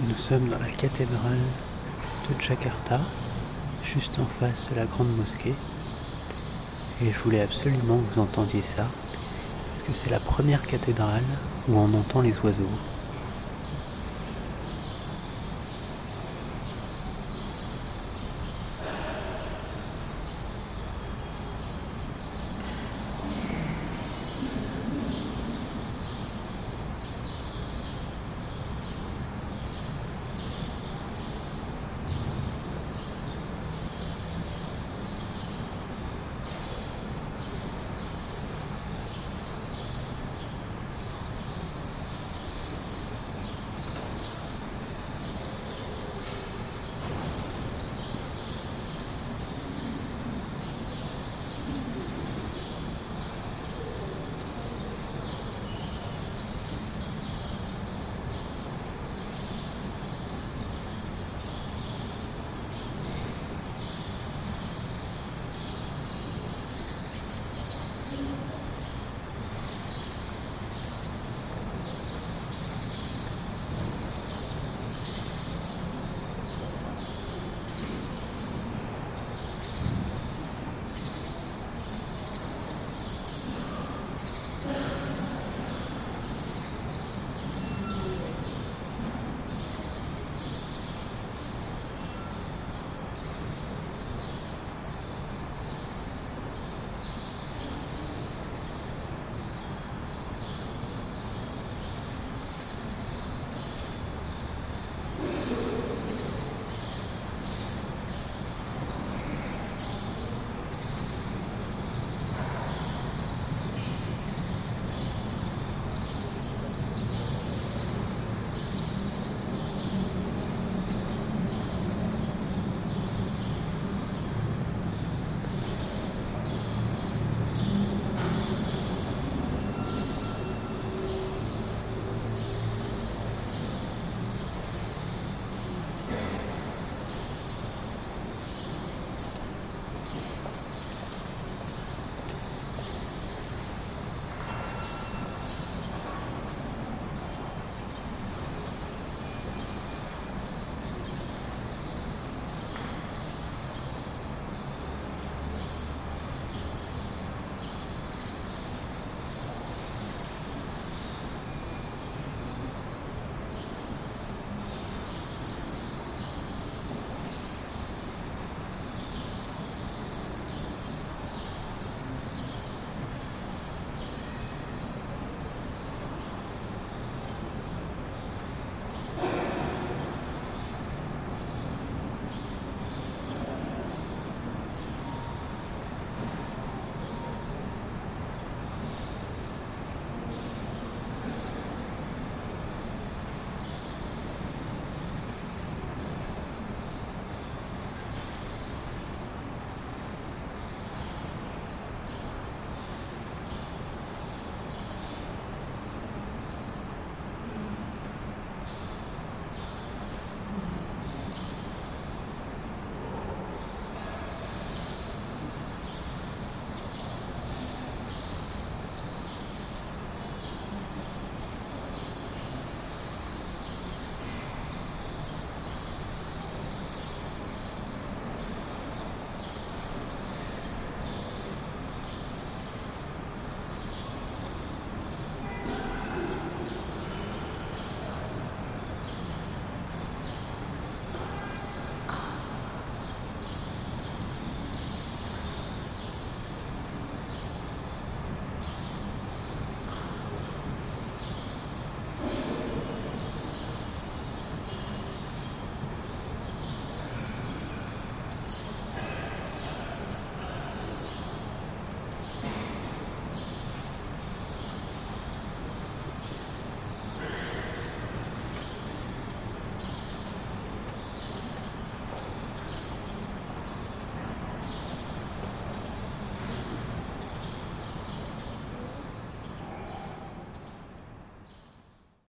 Nous sommes dans la cathédrale de Jakarta, juste en face de la grande mosquée. Et je voulais absolument que vous entendiez ça, parce que c'est la première cathédrale où on entend les oiseaux.